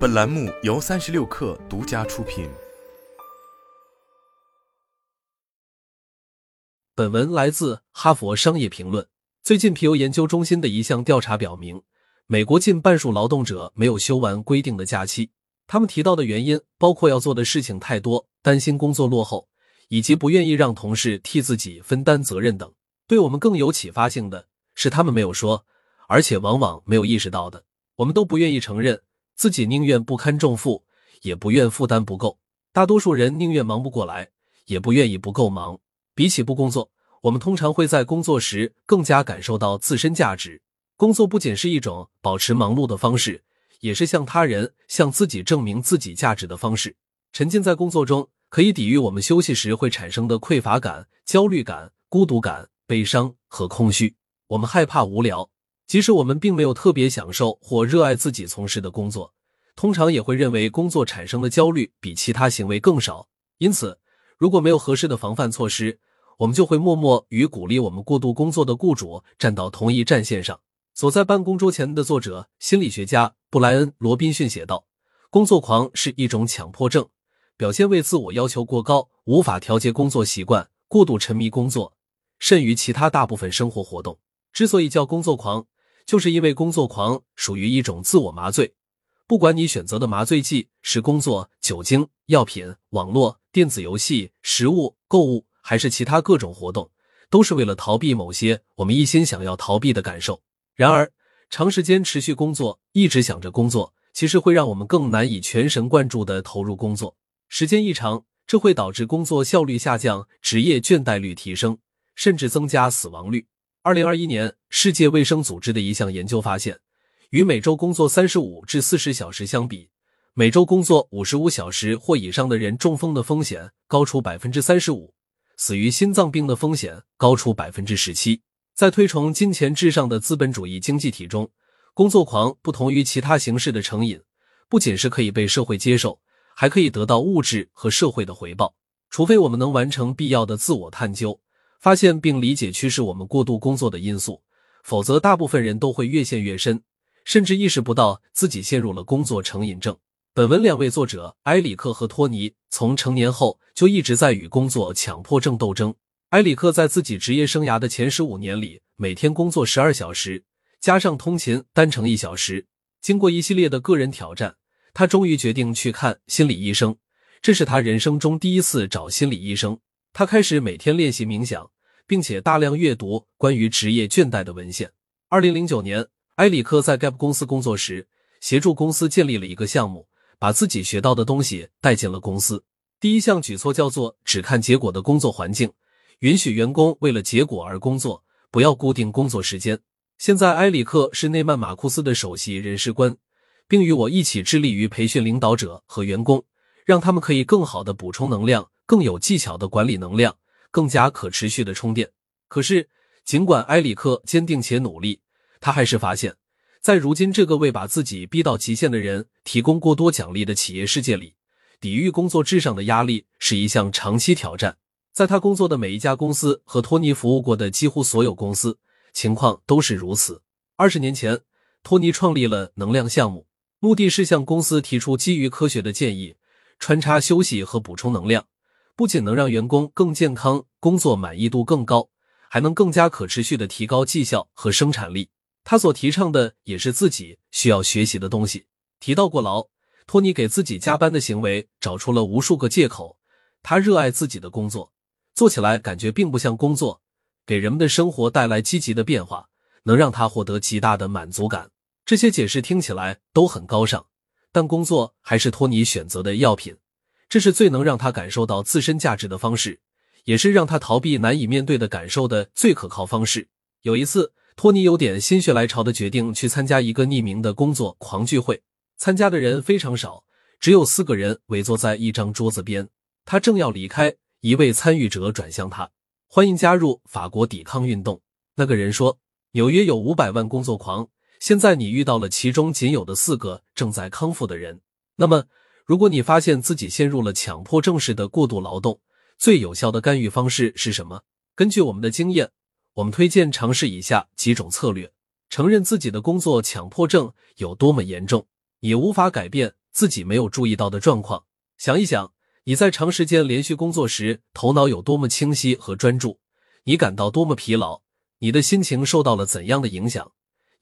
本栏目由三十六氪独家出品。本文来自《哈佛商业评论》。最近，皮尤研究中心的一项调查表明，美国近半数劳动者没有休完规定的假期。他们提到的原因包括要做的事情太多、担心工作落后，以及不愿意让同事替自己分担责任等。对我们更有启发性的是，他们没有说，而且往往没有意识到的，我们都不愿意承认。自己宁愿不堪重负，也不愿负担不够。大多数人宁愿忙不过来，也不愿意不够忙。比起不工作，我们通常会在工作时更加感受到自身价值。工作不仅是一种保持忙碌的方式，也是向他人、向自己证明自己价值的方式。沉浸在工作中，可以抵御我们休息时会产生的匮乏感、焦虑感、孤独感、悲伤和空虚。我们害怕无聊。即使我们并没有特别享受或热爱自己从事的工作，通常也会认为工作产生的焦虑比其他行为更少。因此，如果没有合适的防范措施，我们就会默默与鼓励我们过度工作的雇主站到同一战线上。坐在办公桌前的作者、心理学家布莱恩·罗宾逊写道：“工作狂是一种强迫症，表现为自我要求过高，无法调节工作习惯，过度沉迷工作，甚于其他大部分生活活动。之所以叫工作狂。”就是因为工作狂属于一种自我麻醉，不管你选择的麻醉剂是工作、酒精、药品、网络、电子游戏、食物、购物，还是其他各种活动，都是为了逃避某些我们一心想要逃避的感受。然而，长时间持续工作，一直想着工作，其实会让我们更难以全神贯注的投入工作。时间一长，这会导致工作效率下降、职业倦怠率提升，甚至增加死亡率。二零二一年，世界卫生组织的一项研究发现，与每周工作三十五至四十小时相比，每周工作五十五小时或以上的人中风的风险高出百分之三十五，死于心脏病的风险高出百分之十七。在推崇金钱至上的资本主义经济体中，工作狂不同于其他形式的成瘾，不仅是可以被社会接受，还可以得到物质和社会的回报。除非我们能完成必要的自我探究。发现并理解驱使我们过度工作的因素，否则大部分人都会越陷越深，甚至意识不到自己陷入了工作成瘾症。本文两位作者埃里克和托尼从成年后就一直在与工作强迫症斗争。埃里克在自己职业生涯的前十五年里，每天工作十二小时，加上通勤单程一小时。经过一系列的个人挑战，他终于决定去看心理医生。这是他人生中第一次找心理医生。他开始每天练习冥想，并且大量阅读关于职业倦怠的文献。二零零九年，埃里克在 Gap 公司工作时，协助公司建立了一个项目，把自己学到的东西带进了公司。第一项举措叫做“只看结果的工作环境”，允许员工为了结果而工作，不要固定工作时间。现在，埃里克是内曼马库斯的首席人事官，并与我一起致力于培训领导者和员工，让他们可以更好的补充能量。更有技巧的管理能量，更加可持续的充电。可是，尽管埃里克坚定且努力，他还是发现，在如今这个为把自己逼到极限的人提供过多奖励的企业世界里，抵御工作至上的压力是一项长期挑战。在他工作的每一家公司和托尼服务过的几乎所有公司，情况都是如此。二十年前，托尼创立了能量项目，目的是向公司提出基于科学的建议，穿插休息和补充能量。不仅能让员工更健康，工作满意度更高，还能更加可持续的提高绩效和生产力。他所提倡的也是自己需要学习的东西。提到过劳，托尼给自己加班的行为找出了无数个借口。他热爱自己的工作，做起来感觉并不像工作，给人们的生活带来积极的变化，能让他获得极大的满足感。这些解释听起来都很高尚，但工作还是托尼选择的药品。这是最能让他感受到自身价值的方式，也是让他逃避难以面对的感受的最可靠方式。有一次，托尼有点心血来潮的决定去参加一个匿名的工作狂聚会，参加的人非常少，只有四个人围坐在一张桌子边。他正要离开，一位参与者转向他：“欢迎加入法国抵抗运动。”那个人说：“纽约有五百万工作狂，现在你遇到了其中仅有的四个正在康复的人。那么。”如果你发现自己陷入了强迫症式的过度劳动，最有效的干预方式是什么？根据我们的经验，我们推荐尝试以下几种策略：承认自己的工作强迫症有多么严重，你无法改变，自己没有注意到的状况。想一想，你在长时间连续工作时，头脑有多么清晰和专注？你感到多么疲劳？你的心情受到了怎样的影响？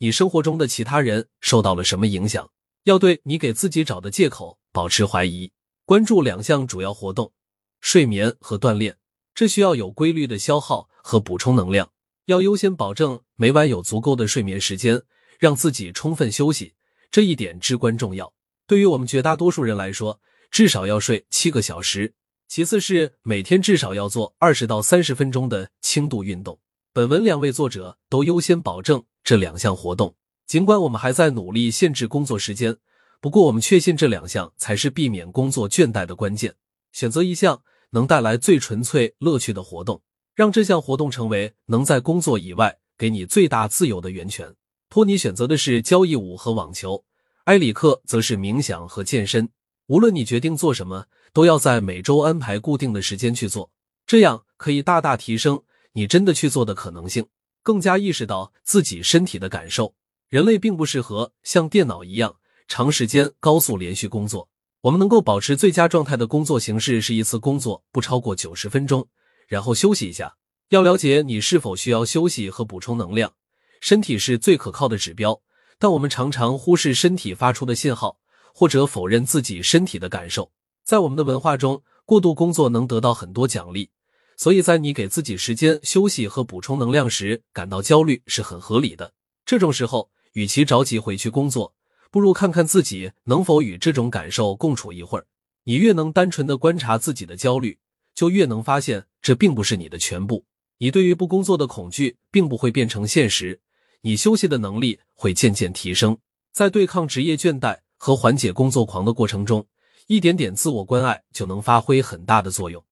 你生活中的其他人受到了什么影响？要对你给自己找的借口保持怀疑。关注两项主要活动：睡眠和锻炼。这需要有规律的消耗和补充能量。要优先保证每晚有足够的睡眠时间，让自己充分休息，这一点至关重要。对于我们绝大多数人来说，至少要睡七个小时。其次是每天至少要做二十到三十分钟的轻度运动。本文两位作者都优先保证这两项活动。尽管我们还在努力限制工作时间，不过我们确信这两项才是避免工作倦怠的关键。选择一项。能带来最纯粹乐趣的活动，让这项活动成为能在工作以外给你最大自由的源泉。托尼选择的是交谊舞和网球，埃里克则是冥想和健身。无论你决定做什么，都要在每周安排固定的时间去做，这样可以大大提升你真的去做的可能性，更加意识到自己身体的感受。人类并不适合像电脑一样长时间高速连续工作。我们能够保持最佳状态的工作形式是一次工作不超过九十分钟，然后休息一下。要了解你是否需要休息和补充能量，身体是最可靠的指标。但我们常常忽视身体发出的信号，或者否认自己身体的感受。在我们的文化中，过度工作能得到很多奖励，所以在你给自己时间休息和补充能量时感到焦虑是很合理的。这种时候，与其着急回去工作。不如看看自己能否与这种感受共处一会儿。你越能单纯的观察自己的焦虑，就越能发现这并不是你的全部。你对于不工作的恐惧并不会变成现实，你休息的能力会渐渐提升。在对抗职业倦怠和缓解工作狂的过程中，一点点自我关爱就能发挥很大的作用。